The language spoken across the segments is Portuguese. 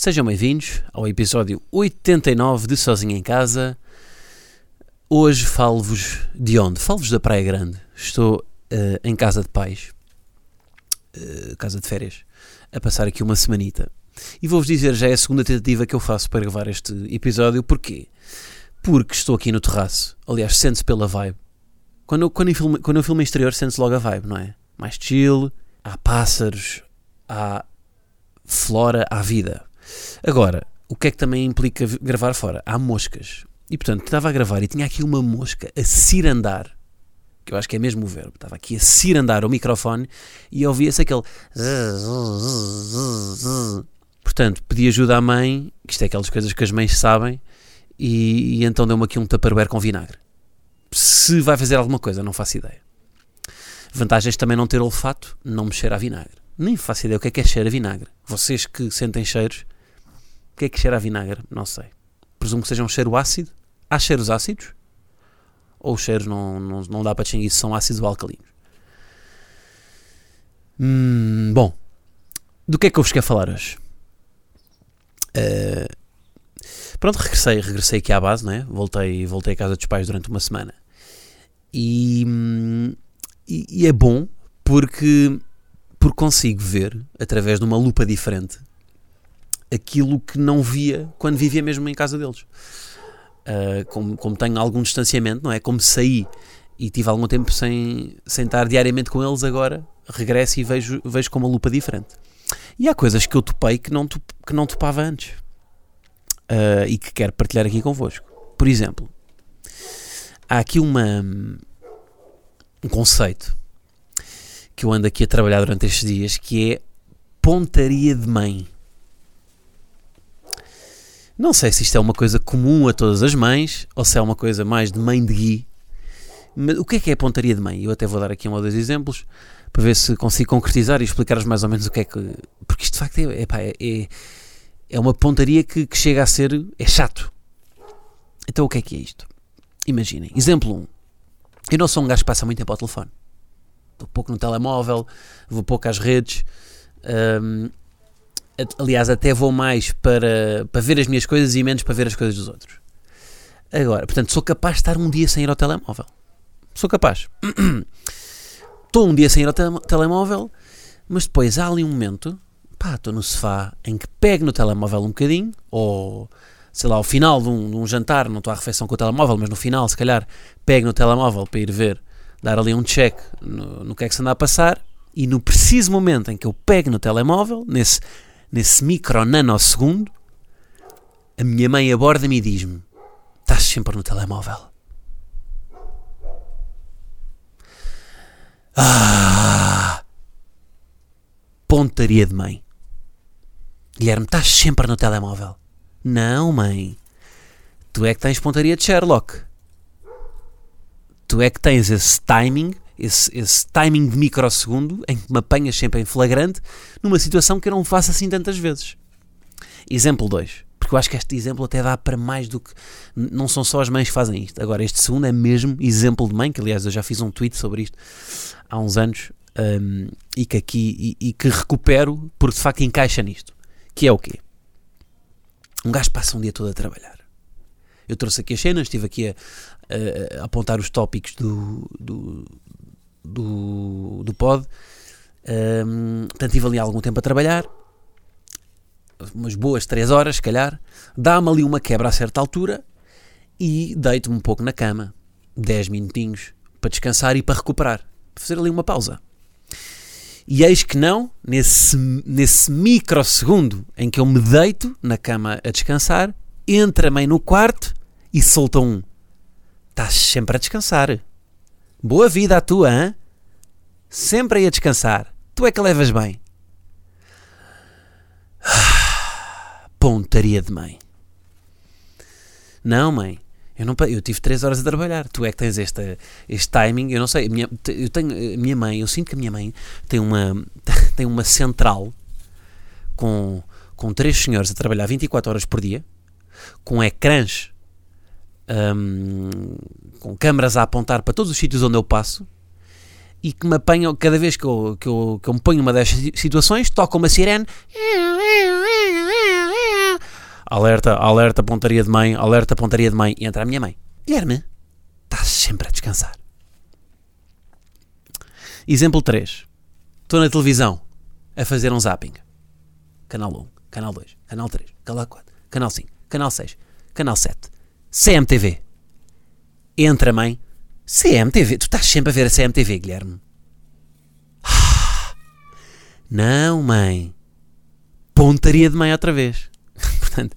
Sejam bem-vindos ao episódio 89 de Sozinho em Casa. Hoje falo-vos de onde? Falo-vos da Praia Grande. Estou uh, em casa de pais, uh, casa de férias, a passar aqui uma semanita. E vou-vos dizer, já é a segunda tentativa que eu faço para gravar este episódio. Porquê? Porque estou aqui no terraço. Aliás, sente-se pela vibe. Quando eu, quando eu, filmo, quando eu exterior, sente-se logo a vibe, não é? Mais chill, há pássaros, há flora, há vida. Agora, o que é que também implica gravar fora? Há moscas. E portanto, estava a gravar e tinha aqui uma mosca a cirandar, que eu acho que é mesmo o verbo, estava aqui a cirandar o microfone e ouvia-se aquele. Portanto, pedi ajuda à mãe, que isto é aquelas coisas que as mães sabem, e, e então deu-me aqui um tupperware com vinagre. Se vai fazer alguma coisa, não faço ideia. Vantagens também não ter olfato, não mexer a vinagre. Nem faço ideia o que é que é cheiro a vinagre. Vocês que sentem cheiros, que é que cheira a vinagre? Não sei. Presumo que seja um cheiro ácido. Há cheiros ácidos? Ou os cheiros não, não, não dá para distinguir se são ácidos ou alcalinos? Hum, bom, do que é que eu vos quero falar hoje? Uh, pronto, regressei, regressei aqui à base, né? voltei, voltei à casa dos pais durante uma semana. E, e, e é bom porque, porque consigo ver, através de uma lupa diferente, aquilo que não via quando vivia mesmo em casa deles. Uh, como, como tenho algum distanciamento, não é? Como saí e tive algum tempo sem, sem estar diariamente com eles, agora regresso e vejo, vejo com uma lupa diferente. E há coisas que eu topei que não, que não topava antes uh, e que quero partilhar aqui convosco. Por exemplo, há aqui uma, um conceito que eu ando aqui a trabalhar durante estes dias que é pontaria de mãe. Não sei se isto é uma coisa comum a todas as mães ou se é uma coisa mais de mãe de Gui. Mas o que é que é pontaria de mãe? Eu até vou dar aqui um ou dois exemplos para ver se consigo concretizar e explicar-vos mais ou menos o que é que. Porque isto de facto é, é, é, é uma pontaria que, que, chega a ser. é chato. Então o que é que é isto? Imaginem. Exemplo 1. Eu não sou um gajo que passa muito tempo ao telefone. Estou pouco no telemóvel, vou pouco às redes. Um, aliás, até vou mais para, para ver as minhas coisas e menos para ver as coisas dos outros. Agora, portanto, sou capaz de estar um dia sem ir ao telemóvel. Sou capaz. Estou um dia sem ir ao te telemóvel, mas depois há ali um momento, pá, estou no sofá em que pego no telemóvel um bocadinho, ou sei lá, ao final de um, de um jantar, não estou à refeição com o telemóvel, mas no final, se calhar, pego no telemóvel para ir ver, dar ali um check no, no que é que se anda a passar, e no preciso momento em que eu pego no telemóvel, nesse nesse micro nanosegundo, a minha mãe aborda-me e diz-me: Estás sempre no telemóvel. Ah! Pontaria de mãe. Guilherme, estás sempre no telemóvel. Não, mãe. Tu é que tens pontaria de Sherlock. Tu é que tens esse timing esse, esse timing de microsegundo em que me apanhas sempre em flagrante numa situação que eu não faço assim tantas vezes. Exemplo 2. Porque eu acho que este exemplo até dá para mais do que. Não são só as mães que fazem isto. Agora, este segundo é mesmo exemplo de mãe, que aliás eu já fiz um tweet sobre isto há uns anos um, e que aqui e, e, que recupero porque de facto encaixa nisto. Que é o quê? Um gajo passa um dia todo a trabalhar. Eu trouxe aqui as cenas, estive aqui a, a, a apontar os tópicos do, do, do, do pod. Um, portanto, estive ali algum tempo a trabalhar, umas boas 3 horas, se calhar. Dá-me ali uma quebra a certa altura e deito-me um pouco na cama, 10 minutinhos, para descansar e para recuperar, para fazer ali uma pausa. E eis que não, nesse, nesse microsegundo em que eu me deito na cama a descansar, entra a mãe no quarto e solta um: Estás sempre a descansar. Boa vida a tua, hein? Sempre aí a descansar. Tu é que levas bem. pontaria de mãe. Não, mãe. Eu, não, eu tive 3 horas a trabalhar. Tu é que tens este, este timing. Eu não sei. Minha, eu tenho, minha mãe, eu sinto que a minha mãe tem uma, tem uma central com, com três senhores a trabalhar 24 horas por dia, com ecrãs, um, com câmaras a apontar para todos os sítios onde eu passo e que me apanham cada vez que eu, que eu, que eu me ponho numa destas situações, toca uma sirene. Alerta, alerta, pontaria de mãe, alerta, pontaria de mãe. E entra a minha mãe. Guilherme, estás sempre a descansar. Exemplo 3. Estou na televisão a fazer um zapping. Canal 1, Canal 2, Canal 3, Canal 4, Canal 5, Canal 6, Canal 7. CMTV. Entra, mãe. CMTV. Tu estás sempre a ver a CMTV, Guilherme. Não, mãe. Pontaria de mãe outra vez. portanto,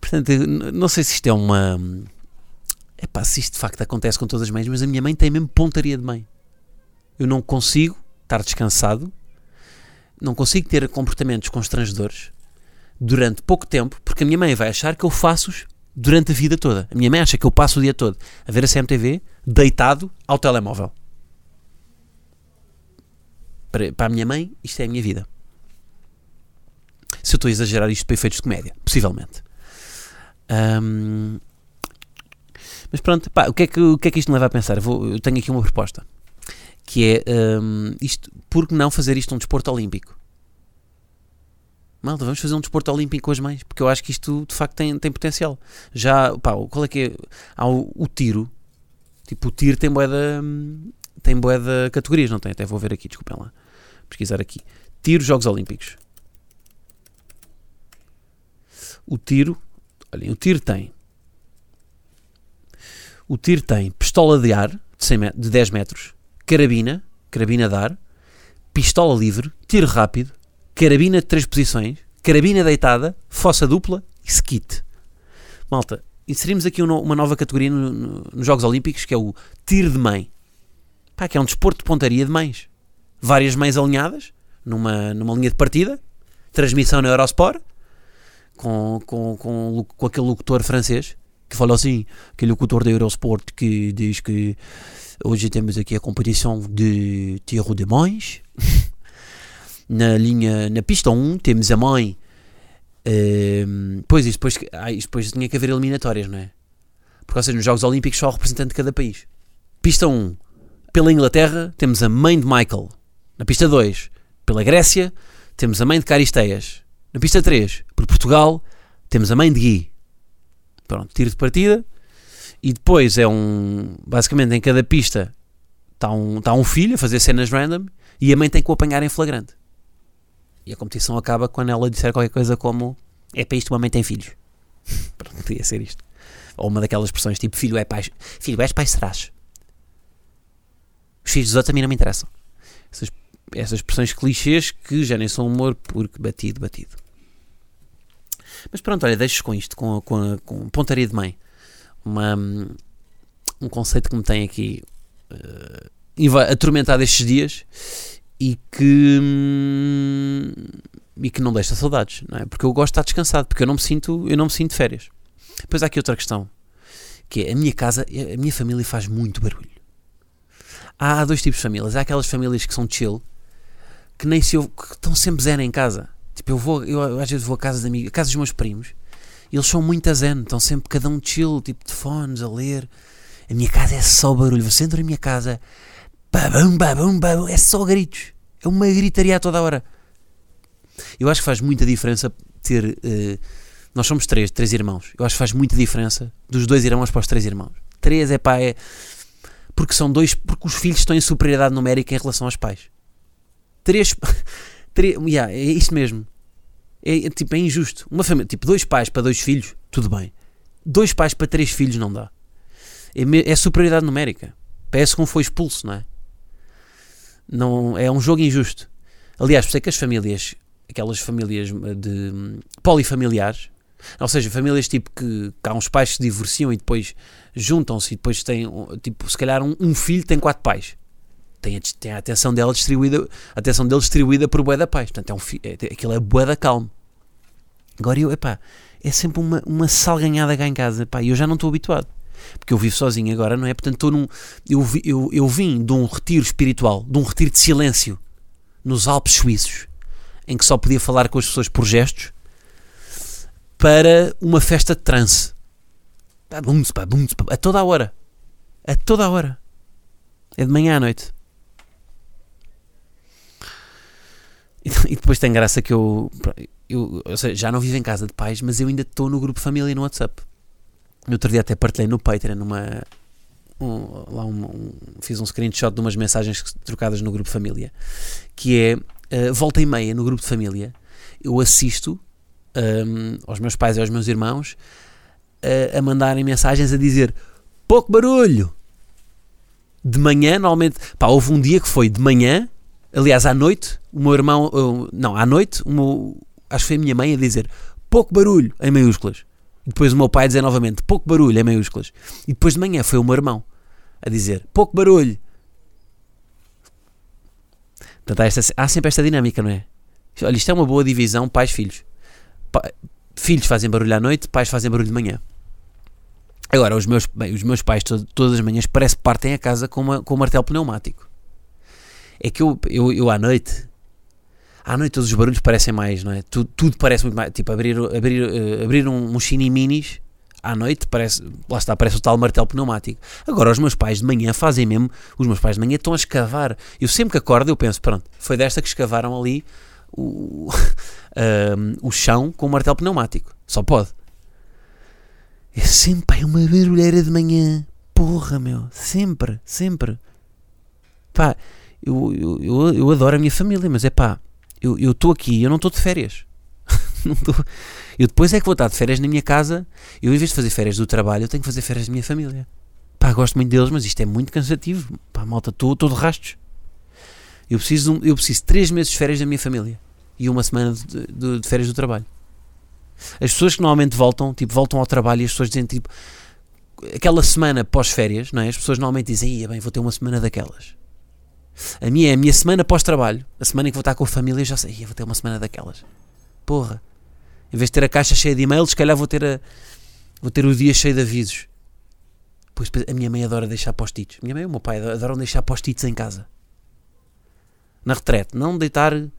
portanto, não sei se isto é uma. É pá, se isto de facto acontece com todas as mães, mas a minha mãe tem mesmo pontaria de mãe. Eu não consigo estar descansado, não consigo ter comportamentos constrangedores durante pouco tempo, porque a minha mãe vai achar que eu faço-os durante a vida toda. A minha mãe acha que eu passo o dia todo a ver a CMTV deitado ao telemóvel. Para, para a minha mãe, isto é a minha vida. Se eu estou a exagerar isto para efeitos de comédia, possivelmente. Um, mas pronto, pá, o, que é que, o que é que isto me leva a pensar? Vou, eu tenho aqui uma proposta. Que é, um, isto, por que não fazer isto um desporto olímpico? Malta, vamos fazer um desporto olímpico com as mães, porque eu acho que isto de facto tem, tem potencial. Já, pá, qual é que é? Há o, o tiro, tipo, o tiro tem boeda, tem boeda categorias, não tem? Até vou ver aqui, desculpem lá, pesquisar aqui. Tiro, Jogos Olímpicos. O tiro, olhem, o tiro tem. O tiro tem pistola de ar de, 100 de 10 metros, carabina, carabina de ar, pistola livre, tiro rápido, carabina de 3 posições, carabina deitada, fossa dupla e skit. Malta, inserimos aqui uma nova categoria no, no, nos Jogos Olímpicos que é o tiro de mãe. Pá, que é um desporto de pontaria de mães. Várias mães alinhadas numa, numa linha de partida, transmissão na Eurosport, com, com, com, com aquele locutor francês que fala assim, aquele locutor da Eurosport que diz que hoje temos aqui a competição de tiro de mães. na linha, na pista 1 temos a mãe. Uh, pois, isso depois, isso depois tinha que haver eliminatórias, não é? Porque, ou seja, nos Jogos Olímpicos só o representante de cada país. Pista 1, pela Inglaterra, temos a mãe de Michael. Na pista 2, pela Grécia, temos a mãe de Caristeias. Na pista 3, por Portugal, temos a mãe de Gui. Pronto, tiro de partida. E depois é um. Basicamente, em cada pista está um, está um filho a fazer cenas random e a mãe tem que o apanhar em flagrante. E a competição acaba quando ela disser qualquer coisa como: É para isto, uma mãe tem filhos. Pronto, podia ser isto. Ou uma daquelas expressões tipo: Filho é pai. Filho, és pai, serás. Os filhos dos outros a mim não me interessam. Essas, essas expressões clichês que já nem são humor porque batido, batido. Mas pronto, olha, deixo com isto, com, com, com pontaria de mãe. Uma, um conceito que me tem aqui uh, atormentado estes dias e que, hum, e que não deixa saudades, não é? Porque eu gosto de estar descansado, porque eu não me sinto, eu não me sinto de férias. Depois há aqui outra questão, que é a minha casa, a minha família faz muito barulho. Há dois tipos de famílias. Há aquelas famílias que são chill, que nem se eu, que estão sempre zen em casa. Tipo, eu vou, eu às vezes vou a casa de amigos, a casa dos meus primos, e eles são muito a zen, estão sempre cada um chill, tipo de fones, a ler. A minha casa é só barulho. Você entra na minha casa, babum, babum, babum, é só gritos. É uma gritaria a toda a hora. Eu acho que faz muita diferença ter. Uh, nós somos três, três irmãos. Eu acho que faz muita diferença dos dois irmãos para os três irmãos. Três é pá, é. Porque são dois. Porque os filhos estão em superioridade numérica em relação aos pais. Três. três yeah, é isto mesmo. É, é, tipo, é injusto. Uma família, tipo, dois pais para dois filhos, tudo bem. Dois pais para três filhos não dá. É, é superioridade numérica. Parece como foi expulso, não é? Não, é um jogo injusto. Aliás, por que as famílias, aquelas famílias de polifamiliares, ou seja, famílias tipo que, que há uns pais que se divorciam e depois juntam-se e depois têm, tipo, se calhar um, um, filho tem quatro pais. Tem a, tem a atenção dela distribuída, a atenção dele distribuída por bué da pais. Portanto, é um, é, aquilo é bué da calmo. Agora eu, epá, é sempre uma, uma salganhada cá em casa, pá, e eu já não estou habituado. Porque eu vivo sozinho agora, não é? Portanto, estou num. Eu, eu, eu vim de um retiro espiritual, de um retiro de silêncio, nos Alpes Suíços, em que só podia falar com as pessoas por gestos, para uma festa de trance. A toda a hora. A toda a hora. É de manhã à noite. E, depois tem graça que eu, eu, seja, já não vivo em casa de pais, mas eu ainda estou no grupo família no WhatsApp. No outro dia até partilhei no Patreon numa, um- lá um- um- fiz um screenshot de umas mensagens trocadas no grupo família, que é uh, volta e meia no grupo de família, eu assisto um, aos meus pais e aos meus irmãos uh, a mandarem mensagens a dizer pouco barulho. De manhã, normalmente, pá, houve um dia que foi de manhã, aliás, à noite, o meu irmão, uh, não, à noite, meu, acho que foi a minha mãe a dizer pouco barulho, em maiúsculas. Depois o meu pai a dizer novamente pouco barulho, em maiúsculas. E depois de manhã foi o meu irmão a dizer pouco barulho. Portanto, há, esta- há sempre esta dinâmica, não é? Olha, isto é uma boa divisão pais-filhos. Pa- filhos fazem barulho à noite, pais fazem barulho de manhã. Agora, os meus, bem, os meus pais to- todas as manhãs parece que partem a casa com, uma, com um martelo pneumático. É que eu, eu, eu à noite, à noite todos os barulhos parecem mais, não é? Tudo, tudo parece muito mais. Tipo, abrir, abrir, eh, abrir um, um chini minis à noite parece, lá está, parece o tal martelo pneumático. Agora, os meus pais de manhã fazem mesmo, os meus pais de manhã estão a escavar. Eu sempre que acordo, eu penso, pronto, foi desta que escavaram ali o, ahm, o chão com o martelo pneumático. Só pode. É sempre pá, é uma barulheira de manhã. Porra, meu. Sempre, sempre. Pá, eu, eu, eu, eu adoro a minha família, mas é pá, eu estou aqui, eu não estou de férias. não estou. Eu depois é que vou estar de férias na minha casa. Eu, em vez de fazer férias do trabalho, eu tenho que fazer férias da minha família. Pá, gosto muito deles, mas isto é muito cansativo. Pá, malta, estou todo rastos. Eu preciso, de eu preciso de três meses de férias da minha família e uma semana de, de- de férias do trabalho. As pessoas que normalmente voltam, tipo, voltam ao trabalho e as pessoas dizem, tipo, aquela semana pós-férias, não é? As pessoas normalmente dizem, ia bem, vou ter uma semana daquelas. A minha é a minha semana pós-trabalho. A semana em que vou estar com a família, já sei, vou ter uma semana daquelas. Porra. Em vez de ter a caixa cheia de e-mails, se calhar vou ter, a, vou ter o dia cheio de avisos. Pois a minha mãe adora deixar post-its. Minha mãe e o meu pai adoram deixar post-its em casa. Na retrete. Não deitar. ah,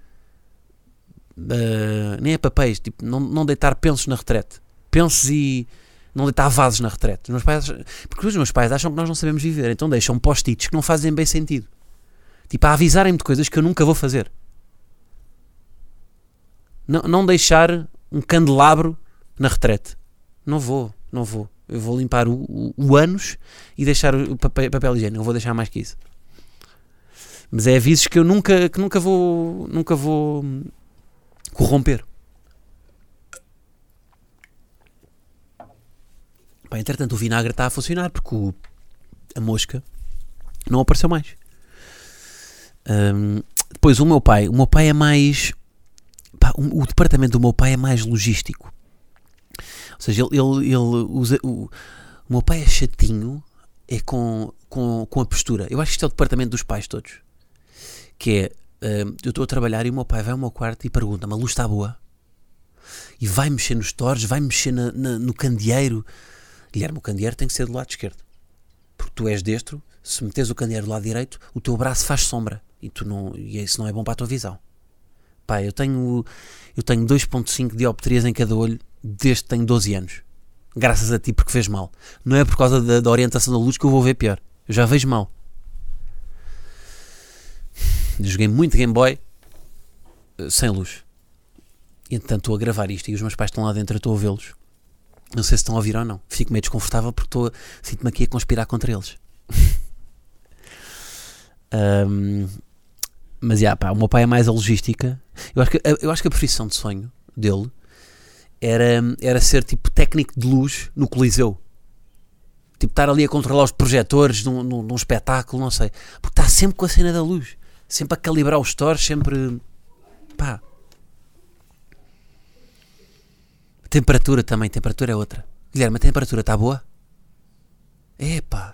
nem é papéis. Tipo, não, não deitar pensos na retrete. Pensos e. Não deitar vasos na retrete. Os meus pais, porque os meus pais acham que nós não sabemos viver. Então deixam post-its que não fazem bem sentido. Tipo, a avisarem-me de coisas que eu nunca vou fazer. Não, não deixar um candelabro na retrete. Não vou, não vou. Eu vou limpar o, o, o ânus e deixar o papel, papel higiênico. Não vou deixar mais que isso. Mas é avisos que eu nunca, que nunca vou, nunca vou corromper. Pá, entretanto, o vinagre está a funcionar porque o- a mosca não apareceu mais. Hum, depois, o meu pai, o meu pai é mais. pá, o, departamento do meu pai é mais logístico. Ou seja, ele, ele, ele usa. O, o meu pai é chatinho é com, com, com a postura. Eu acho que isto é o departamento dos pais todos. Que é. eu estou a trabalhar e o meu pai vai ao meu quarto e pergunta-me: a luz está boa? E vai mexer nos torres, vai mexer na- na- no candeeiro. Guilherme, o candeeiro tem que ser do lado esquerdo. Porque tu és destro, se metes o candeeiro do lado direito, o teu braço faz sombra. E, tu não, e isso não é bom para a tua visão. Pá, eu tenho, eu tenho 2.5 dioptrias em cada olho desde que tenho 12 anos. Graças a ti, porque fez mal. Não é por causa da, da orientação da luz que eu vou ver pior. Eu já vejo mal. Joguei muito Game Boy eh, sem luz. Entretanto estou a gravar isto e os meus pais estão lá dentro, estou a vê-los. Não sei se estão a ouvir ou não. Fico meio desconfortável porque estou sinto-me aqui a conspirar contra eles. Ahm, mas já, pá, o meu pai é mais a logística. Eu acho que, eu acho que a profissão de sonho dele era, era ser tipo técnico de luz no Coliseu. Tipo, estar ali a controlar os projetores num, num, num espetáculo, não sei. Porque está sempre com a cena da luz. Sempre a calibrar os stores, sempre. pá. Temperatura também, temperatura é outra. Guilherme, a temperatura está boa? Epá.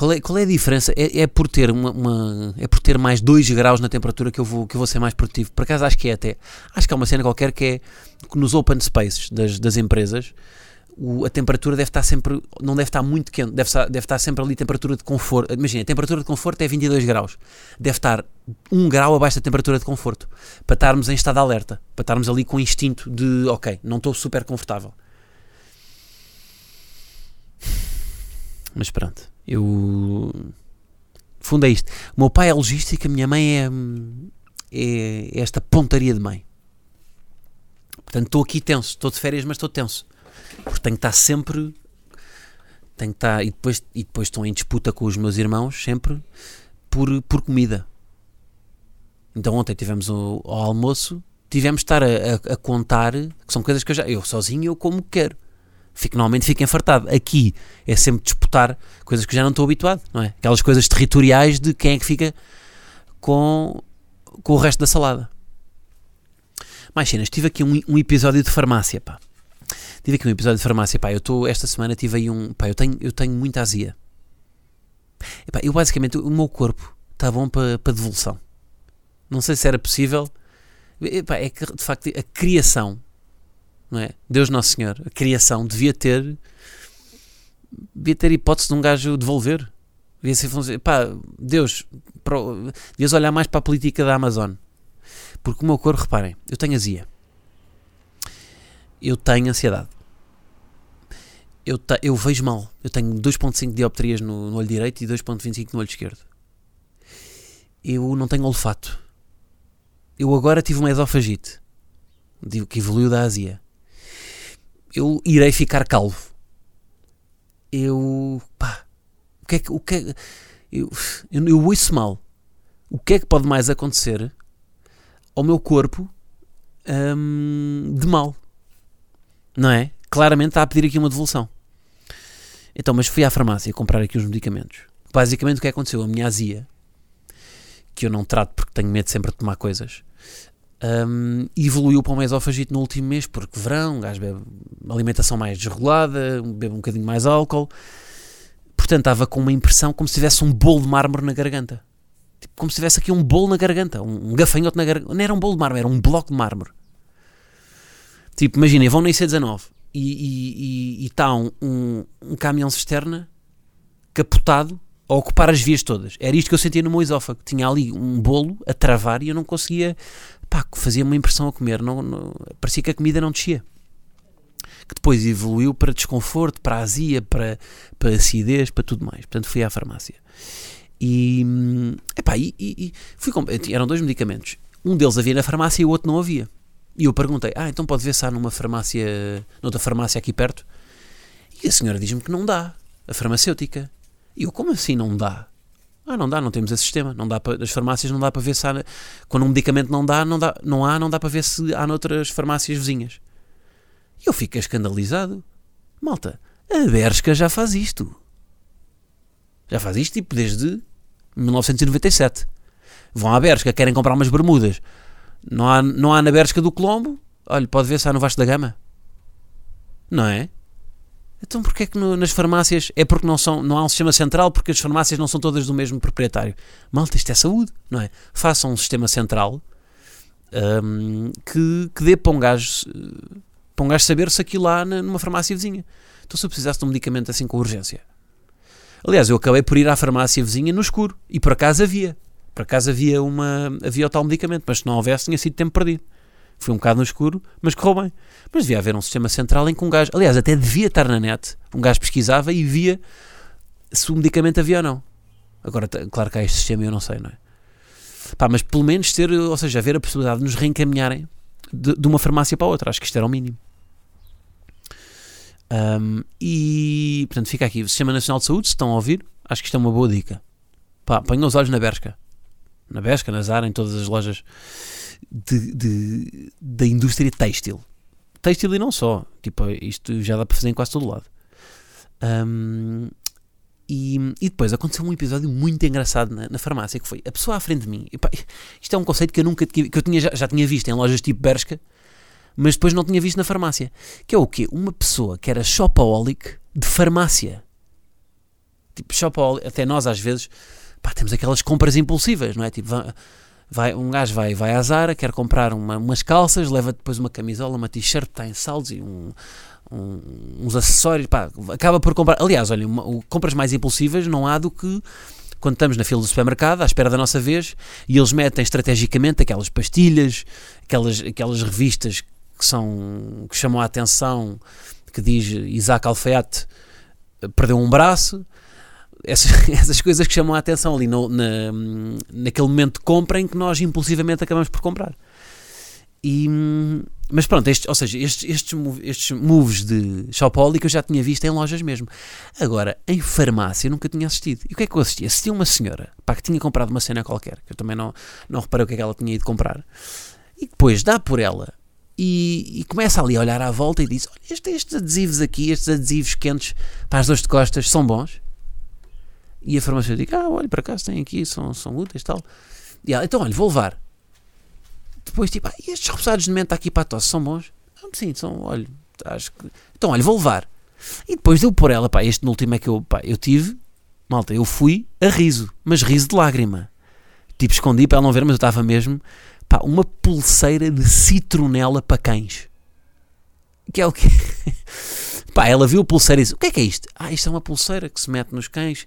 Qual é, qual é a diferença? É, é por ter uma, uma- é por ter mais 2 graus na temperatura que eu, vou, que eu vou ser mais produtivo. Por acaso acho que é até. Acho que há uma cena qualquer que é que nos open spaces das, das empresas o- a temperatura deve estar sempre. Não deve estar muito quente, deve estar, deve estar sempre ali temperatura de conforto. Imagina, a temperatura de conforto é 22 graus. Deve estar 1 grau abaixo da temperatura de conforto. Para estarmos em estado de alerta. Para estarmos ali com o instinto de ok, não estou super confortável. Mas pronto, eu. Fundo é isto. O meu pai é logística, a minha mãe é, é, é esta pontaria de mãe. Portanto, estou aqui tenso. Estou de férias, mas estou tenso. Porque tenho que estar sempre. Tenho que estar. E depois, e depois estou em disputa com os meus irmãos, sempre, por, por comida. Então, ontem tivemos o, ao almoço, tivemos de estar a, a- a contar, que são coisas que eu já. Eu sozinho, eu como quero. Fico, normalmente fico enfartado. Aqui é sempre disputar coisas que já não estou habituado, não é? Aquelas coisas territoriais de quem é que fica com, com o resto da salada. Mais cenas, tive aqui um, um episódio de farmácia, pá. Tive aqui um episódio de farmácia, pá. Eu estou, esta semana tive aí um, pá, eu tenho, eu tenho muita azia. Eu basicamente, o meu corpo está bom para para devolução. Não sei se era possível. É que de facto a criação, não é? Deus Nosso Senhor, a criação devia ter, devia ter hipótese de um gajo devolver. Devia ser, pá, Deus, pro- devias olhar mais para a política da Amazon. Porque o meu corpo, reparem, eu tenho azia. Eu tenho ansiedade. Eu, te- eu vejo mal. Eu tenho 2.5 dioptrias no, no olho direito e 2.25 no olho esquerdo. Eu não tenho olfato. Eu agora tive uma esofagite. Que evoluiu da azia. Eu irei ficar calvo. Eu. pá. O que é que. O que é, eu, eu, eu ouço mal. O que é que pode mais acontecer ao meu corpo hum, de mal? Não é? Claramente está a pedir aqui uma devolução. Então, mas fui à farmácia comprar aqui uns medicamentos. Basicamente o que aconteceu? A minha azia, que eu não trato porque tenho medo sempre de tomar coisas, hum, evoluiu para uma esofagite no último mês, porque verão, um gajo bebe alimentação mais desregulada, bebe um bocadinho mais álcool. Portanto, estava com uma impressão como se tivesse um bolo de mármore na garganta. Tipo, como se tivesse aqui um bolo na garganta, um, um gafanhoto na garganta. Não era um bolo de mármore, era um bloco de mármore. Tipo, imaginem, vão na IC19 e está um, um, um caminhão cisterna capotado a ocupar as vias todas. Era isto que eu sentia no meu esófago. Tinha ali um bolo a travar e eu não conseguia. Pá, fazia uma impressão a comer. Não, não- parecia que a comida não descia. Que depois evoluiu para desconforto, para azia, para, para acidez, para tudo mais. Portanto, fui à farmácia. E, epá, e, e, fui eram dois medicamentos. Um deles havia na farmácia e o outro não havia. E eu perguntei: Ah, então pode ver se há numa farmácia, noutra farmácia aqui perto? E a senhora diz-me que não dá, a farmacêutica. E eu, como assim não dá? Ah, não dá, não temos esse sistema. Não dá para, das farmácias não dá para ver se há. Quando um medicamento não dá, não, dá, não há, não dá para ver se há noutras farmácias vizinhas. E eu fico escandalizado. Malta, a Bershka já faz isto. Já faz isto tipo desde 1997. Vão à Bershka, querem comprar umas bermudas. Não há, não há na Bershka do Colombo? Olha, pode ver se há no Vasco da Gama. Não é? Então porquê é que no- nas farmácias é porque não, são, não há um sistema central porque as farmácias não são todas do mesmo proprietário? Malta, isto é saúde, não é? Façam um sistema central hum, que, que dê para um gajo para um gajo saber se aquilo lá numa farmácia vizinha. Então se eu precisasse de um medicamento assim com urgência. Aliás, eu acabei por ir à farmácia vizinha no escuro e por acaso havia. Por acaso havia, uma, havia o tal medicamento, mas se não houvesse tinha sido tempo perdido. Fui um bocado no escuro, mas correu bem. Mas devia haver um sistema central em que um gajo, aliás, até devia estar na net, um gajo pesquisava e via se o medicamento havia ou não. Agora, claro que há este sistema e eu não sei, não é? Pá, mas pelo menos ter, ou seja, haver a possibilidade de nos reencaminharem de, de uma farmácia para outra. Acho que isto era o mínimo. Ahm, e, portanto, fica aqui. O Sistema Nacional de Saúde, se estão a ouvir, acho que isto é uma boa dica. Pá, ponham os olhos na Bershka. Na Bershka, na Zara, em todas as lojas de, de- da indústria têxtil. Têxtil e não só. Tipo, isto já dá para fazer em quase todo lado. Ahm, e, e depois aconteceu um episódio muito engraçado na, na farmácia que foi a pessoa à frente de mim. E pá, isto é um conceito que eu nunca que eu tinha, já, já tinha visto em lojas tipo Bershka, mas depois não tinha visto na farmácia. Que é o quê? Uma pessoa que era shopaholic de farmácia. tipo, Shopaholic, até nós às vezes, pá, temos aquelas compras impulsivas, não é? Tipo, vai, um gajo vai, vai à Zara, quer comprar uma- umas calças, leva depois uma camisola, uma t-shirt, está em saldos e um- um- uns acessórios, pá, acaba por comprar. Aliás, olha, uma- compras mais impulsivas não há do que quando estamos na fila do supermercado, à espera da nossa vez, e eles metem estrategicamente aquelas pastilhas, aquelas, aquelas revistas que são que chamam a atenção, que diz Isaac Alfaiate eh, perdeu um braço, essas, essas coisas que chamam a atenção ali no, na, naquele momento de compra em que nós impulsivamente acabamos por comprar. E, mas pronto, estes, ou seja, estes, estes, estes moves de Shopaholic eu já tinha visto em lojas mesmo. Agora, em farmácia eu nunca tinha assistido. E o que é que eu assisti? Assisti uma senhora pá, que tinha comprado uma cena qualquer, que eu também não, não reparei o que é que ela tinha ido comprar. E depois dá por ela e, e começa ali a olhar à volta e diz: Olha, este- estes adesivos aqui, estes adesivos quentes para as dores de costas, são bons. E a farmacêutica, ah, olha, por acaso tem aqui, são, são úteis tal. E ela, então, olha, vou levar. Depois, tipo, ah, e estes repousados de menta aqui para a tosse são bons? Ah, sim, são, olha, acho que. Então, olha, vou levar. E depois deu por ela, pá, este no último é que eu, pá, eu tive, malta, eu fui a riso, mas riso de lágrima. Tipo, escondi para ela não ver, mas eu estava mesmo, pá, uma pulseira de citronela para cães. Que é o quê? pá, ela viu a pulseira e disse: O que é que é isto? Ah, isto é uma pulseira que se mete nos cães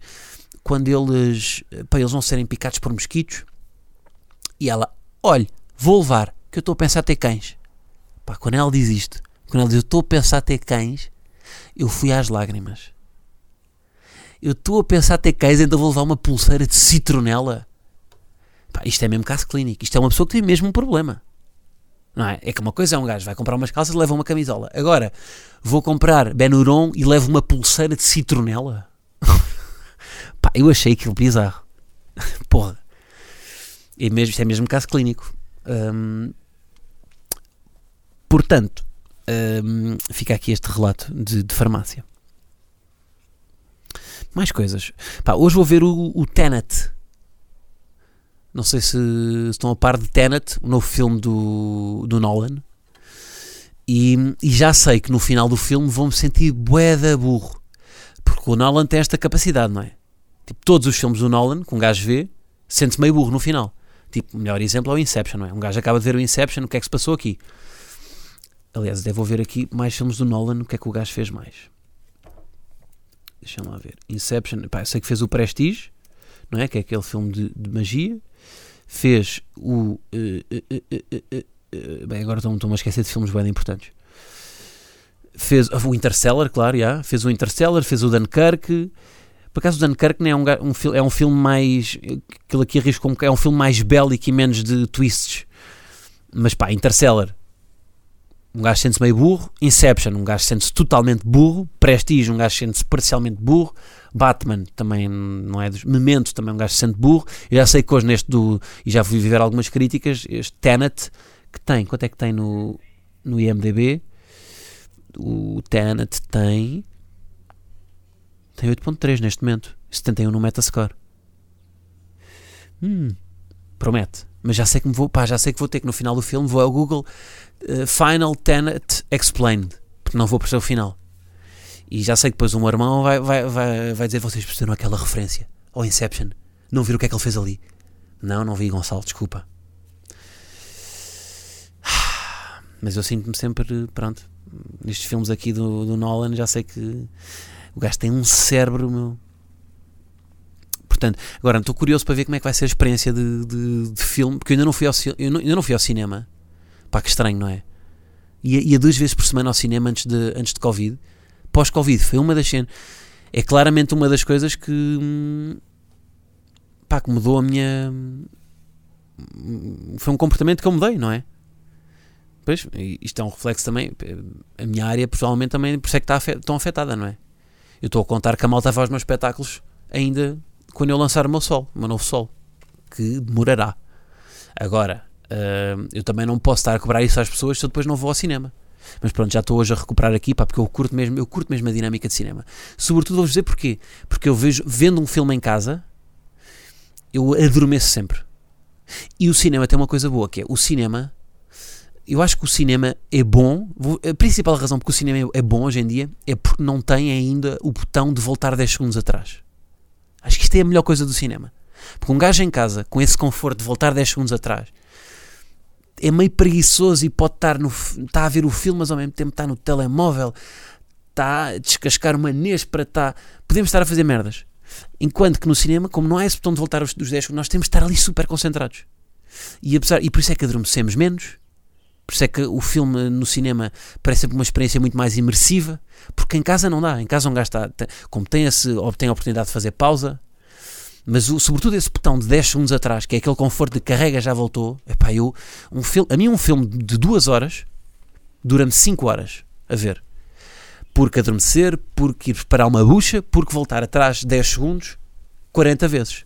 quando eles, para eles não serem picados por mosquitos. E ela: Olha, vou levar, que eu estou a pensar ter cães. Pá, quando ela diz isto, quando ela diz eu estou a pensar ter cães, eu fui às lágrimas. Eu estou a pensar ter cães, ainda vou levar uma pulseira de citronela. Pá, isto é mesmo caso clínico. Isto é uma pessoa que tem mesmo um problema. Não é? É que uma coisa é um gajo vai comprar umas calças e leva uma camisola. Agora, vou comprar Benuron e levo uma pulseira de citronela. Eu achei aquilo bizarro. Porra. E mesmo, isto é mesmo caso clínico. Portanto, hum, fica aqui este relato de, de farmácia. Mais coisas. Pá, hoje vou ver o, o Tenet. Não sei se estão a par de Tenet, o novo filme do, do Nolan. E, e já sei que no final do filme vou-me sentir bué da burro. Porque o Nolan tem esta capacidade, não é? Tipo, todos os filmes do Nolan, que um gajo vê, sente-se meio burro no final. Tipo, o melhor exemplo é o Inception, não é? Um gajo acaba de ver o Inception, o que é que se passou aqui? Aliás, devo ver aqui mais filmes do Nolan, o que é que o gajo fez mais? Deixa-me lá ver. Inception, pá, eu sei que fez o Prestige, não é? Que é aquele filme de, de magia. Fez o. eh, eh, eh, bem, agora estou- estou-me a esquecer de filmes bem importantes. Fez o Interstellar, claro, já. Fez o Interstellar, fez o Dunkirk. Por acaso o Dunkirk é um, um, é um filme mais. Aquilo aqui arrisco um é um filme mais bélico e menos de twists. Mas pá, Interstellar. Um gajo sente-se meio burro. Inception, um gajo sente-se totalmente burro. Prestige, um gajo sente-se parcialmente burro. Batman também não é dos. Memento também um gajo se sente burro. Eu já sei que hoje neste do. E já fui viver algumas críticas. Este Tenet, que tem. Quanto é que tem no, no IMDB? O Tenet tem. Tem 8.3 neste momento. 71 no Metascore. Hum, promete. Mas já sei que me vou, pá, já sei que vou ter que no final do filme vou ao Google eh, Final Tenet Explained, porque não vou perceber o final. E já sei que depois o meu irmão vai, vai, vai, vai dizer vocês perceberam aquela referência ao Inception. Não viram o que é que ele fez ali? Não, não vi Gonçalo, desculpa. Mas eu sinto-me sempre, pronto, nestes filmes aqui do, do Nolan, já sei que o gajo tem um cérebro, meu. Portanto, agora estou curioso para ver como é que vai ser a experiência de, de, de filme, porque eu ainda não fui ao, eu não- não fui ao cinema. Pá, que estranho, não é? Ia, ia duas vezes por semana ao cinema antes de, antes de Covid. Pós-Covid, foi uma das cenas. É claramente uma das coisas que. pá, que mudou a minha. Foi um comportamento que eu mudei, não é? Pois, isto é um reflexo também. A minha área, pessoalmente, também, por isso é que está tão afetada, não é? Eu estou a contar que a malta faz os meus espetáculos ainda quando eu lançar o meu sol, o meu novo sol, que demorará. Agora, hum, eu também não posso estar a cobrar isso às pessoas se eu depois não vou ao cinema. Mas pronto, já estou hoje a recuperar aqui, pá, porque eu curto mesmo, eu curto mesmo a dinâmica de cinema. Sobretudo vou-vos dizer porquê. Porque eu vejo, vendo um filme em casa, eu adormeço sempre. E o cinema tem uma coisa boa, que é o cinema. Eu acho que o cinema é bom. A principal razão porque o cinema é bom hoje em dia é porque não tem ainda o botão de voltar 10 segundos atrás. Acho que isto é a melhor coisa do cinema. Porque um gajo em casa, com esse conforto de voltar 10 segundos atrás, é meio preguiçoso e pode estar, no, está a ver o filme, mas ao mesmo tempo está no telemóvel, está a descascar uma para estar. Podemos estar a fazer merdas. Enquanto que no cinema, como não há esse botão de voltar dos 10 segundos, nós temos de estar ali super concentrados. E, apesar, e por isso é que adormecemos menos, por isso é que o filme no cinema parece sempre uma experiência muito mais imersiva, porque em casa não dá. Em casa um gajo está, como tem, esse, tem a oportunidade de fazer pausa, mas o, sobretudo esse botão de 10 segundos atrás, que é aquele conforto de carrega já voltou, epá, eu, um filme, a mim um filme de 2 horas dura-me 5 horas a ver. Porque adormecer, porque ir preparar uma bucha, porque voltar atrás 10 segundos 40 vezes.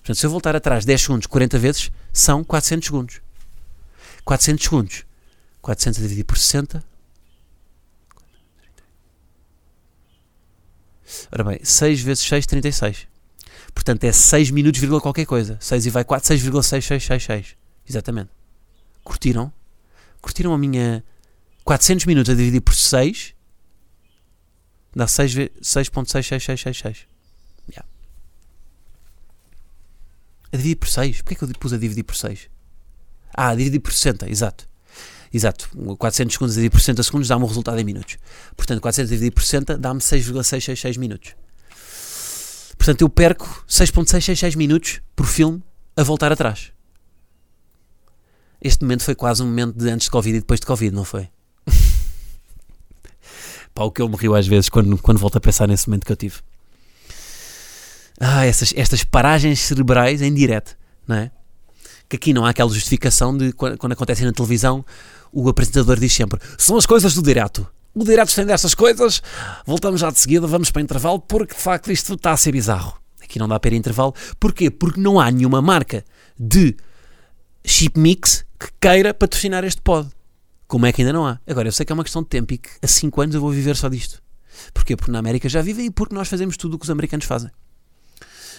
Portanto, se eu voltar atrás 10 segundos 40 vezes, são 400 segundos. 400 segundos. 400 a dividir por 60. Ora bem, 6 vezes 6, 36. Portanto, é 6 minutos, vírgula qualquer coisa. 6 e vai 4, 6,6666. Exatamente. Curtiram? Curtiram a minha 400 minutos a dividir por 6? Dá 6.66666. Yeah. A dividir por 6? Porquê é que eu pus a dividir por 6? Ah, dividir por 60, exato. Exato, 400 segundos a dividir por 60 segundos dá-me o resultado em minutos. Portanto, 400 a dividir por 60 dá-me 6,666 minutos. Portanto, eu perco 6,666 minutos por filme a voltar atrás. Este momento foi quase um momento de antes de Covid e depois de Covid, não foi? Pá, o que eu me rio às vezes quando, quando volto a pensar nesse momento que eu tive. Ah, essas, estas paragens cerebrais em direto, não é? Que aqui não há aquela justificação de quando, quando acontece na televisão, o apresentador diz sempre: são as coisas do direto. O direto tem dessas coisas, voltamos já de seguida, vamos para intervalo, porque de facto isto está a ser bizarro. Aqui não dá para ir intervalo. Porquê? Porque não há nenhuma marca de chip mix que queira patrocinar este pod. Como é que ainda não há? Agora, eu sei que é uma questão de tempo e que a 5 anos eu vou viver só disto. Porquê? Porque na América já vivem e porque nós fazemos tudo o que os americanos fazem.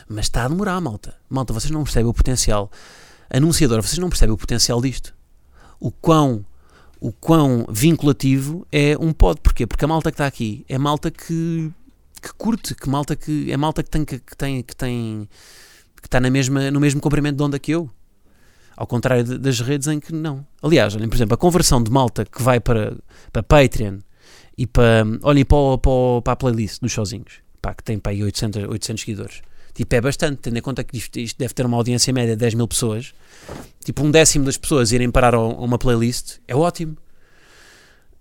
Mas está a demorar, malta. Malta, vocês não percebem o potencial anunciadora, vocês não percebem o potencial disto. O quão, o quão vinculativo é um pod. Porquê? Porque a malta que está aqui é malta que, que curte, que malta que é malta que tem que tem que tem que está na mesma, no mesmo comprimento de onda que eu. Ao contrário de, das redes em que não. Aliás, olhem, por exemplo, a conversão de malta que vai para, para Patreon e para. Olhem para, para, para a playlist dos sozinhos, pá, que tem para aí 800, 800 seguidores Tipo, é bastante, tendo em conta que isto, isto, deve ter uma audiência média de 10 mil pessoas. Tipo, um décimo das pessoas irem parar a, uma playlist é ótimo.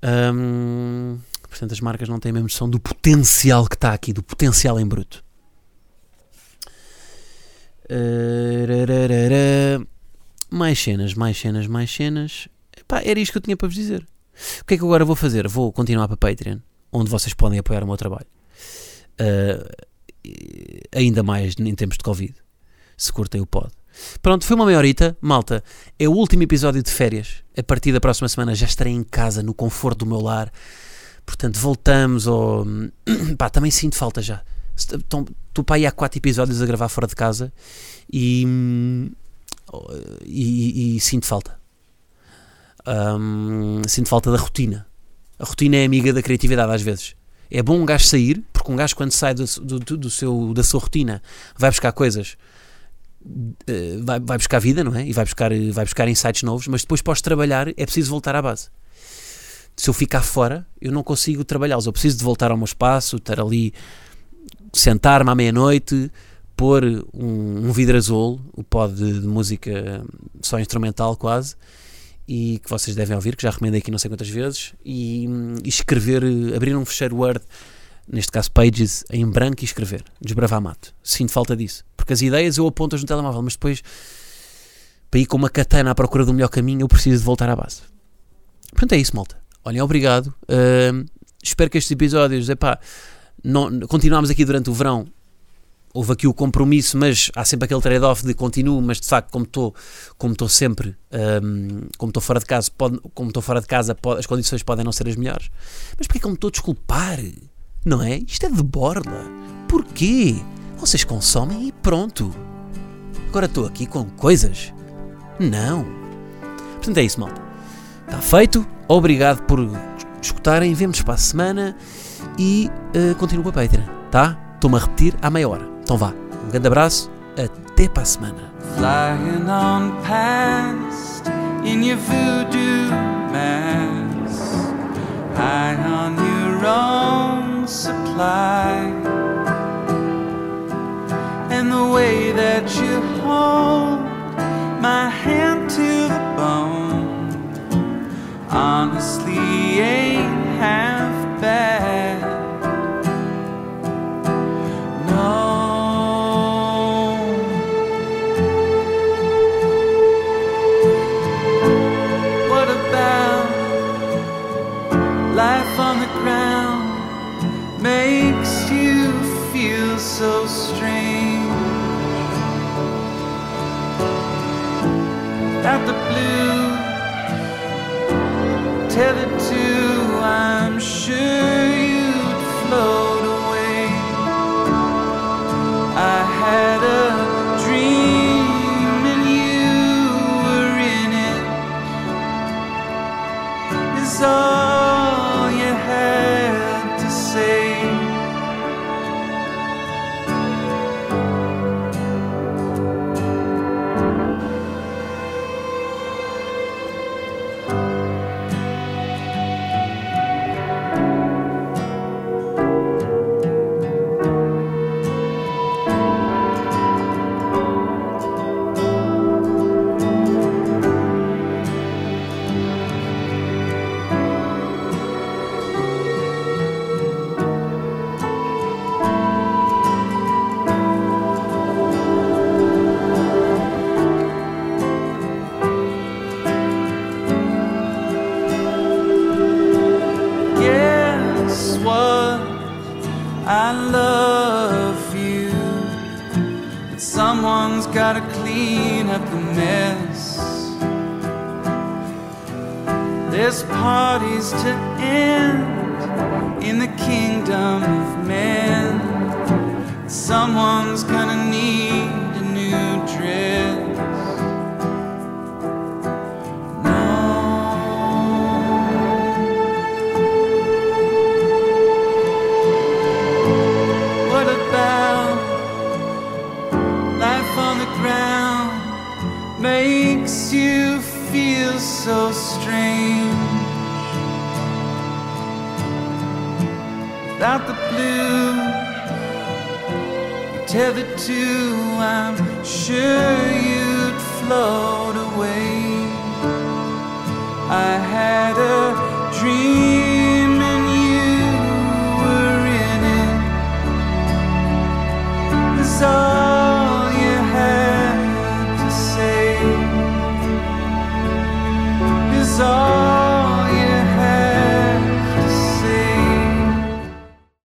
Um, portanto, as marcas não têm a mesma noção do potencial que está aqui, do potencial em bruto. Mais cenas, mais cenas, mais cenas. Epá, era isto que eu tinha para vos dizer. O que é que agora vou fazer? Vou continuar para Patreon, onde vocês podem apoiar o meu trabalho. Uh, ainda mais em tempos de Covid. Se curtem o pod. Pronto, foi uma meia horita. Malta, é o último episódio de férias. A partir da próxima semana já estarei em casa, no conforto do meu lar. Portanto, voltamos ao. Pá, também sinto falta já. Estou para aí há quatro episódios a gravar fora de casa e. E, e, e sinto falta. Um, sinto falta da rotina. A rotina é amiga da criatividade às vezes. É bom um gajo sair, porque um gajo quando sai do, do, do seu, da sua rotina vai buscar coisas, eh, vai, vai buscar vida, não é? E vai buscar, vai buscar insights novos, mas depois pós trabalhar é preciso voltar à base. Se eu ficar fora, eu não consigo trabalhá-los. Eu preciso de voltar ao meu espaço, estar ali, sentar-me à meia-noite, pôr um, um azul, o pod de, de música só instrumental quase, e que vocês devem ouvir, que já recomendei aqui não sei quantas vezes, e, e escrever, abrir um fecheiro Word, neste caso Pages, em branco e escrever, desbravar mato. Sinto falta disso, porque as ideias eu aponto-as no telemóvel, mas depois, para ir com uma katana à procura do melhor caminho, eu preciso de voltar à base. Portanto, é isso, malta. Olhem, obrigado. Uh, espero que estes episódios, epá, não, continuamos aqui durante o verão houve aqui o compromisso, mas há sempre aquele trade-off de continuo, mas de facto, como estou como estou sempre, um, como estou fora de casa, pode, como estou fora de casa, pode, as condições podem não ser as melhores. Mas porquê que eu me estou a desculpar? Não é? Isto é de borla. Porquê? Vocês consomem e pronto. Agora estou aqui com coisas? Não. Portanto é isso, malta. Está feito. Obrigado por escutarem. Vemos para a semana e uh, continuo para a Patreon, tá? Estou-me a repetir à meia hora. Então vá, um grande abraço, até para a semana. Flying on past in your voodoo mask, high on your own supply, and the way that you hold my hand to the bone honestly ain't half bad. desire.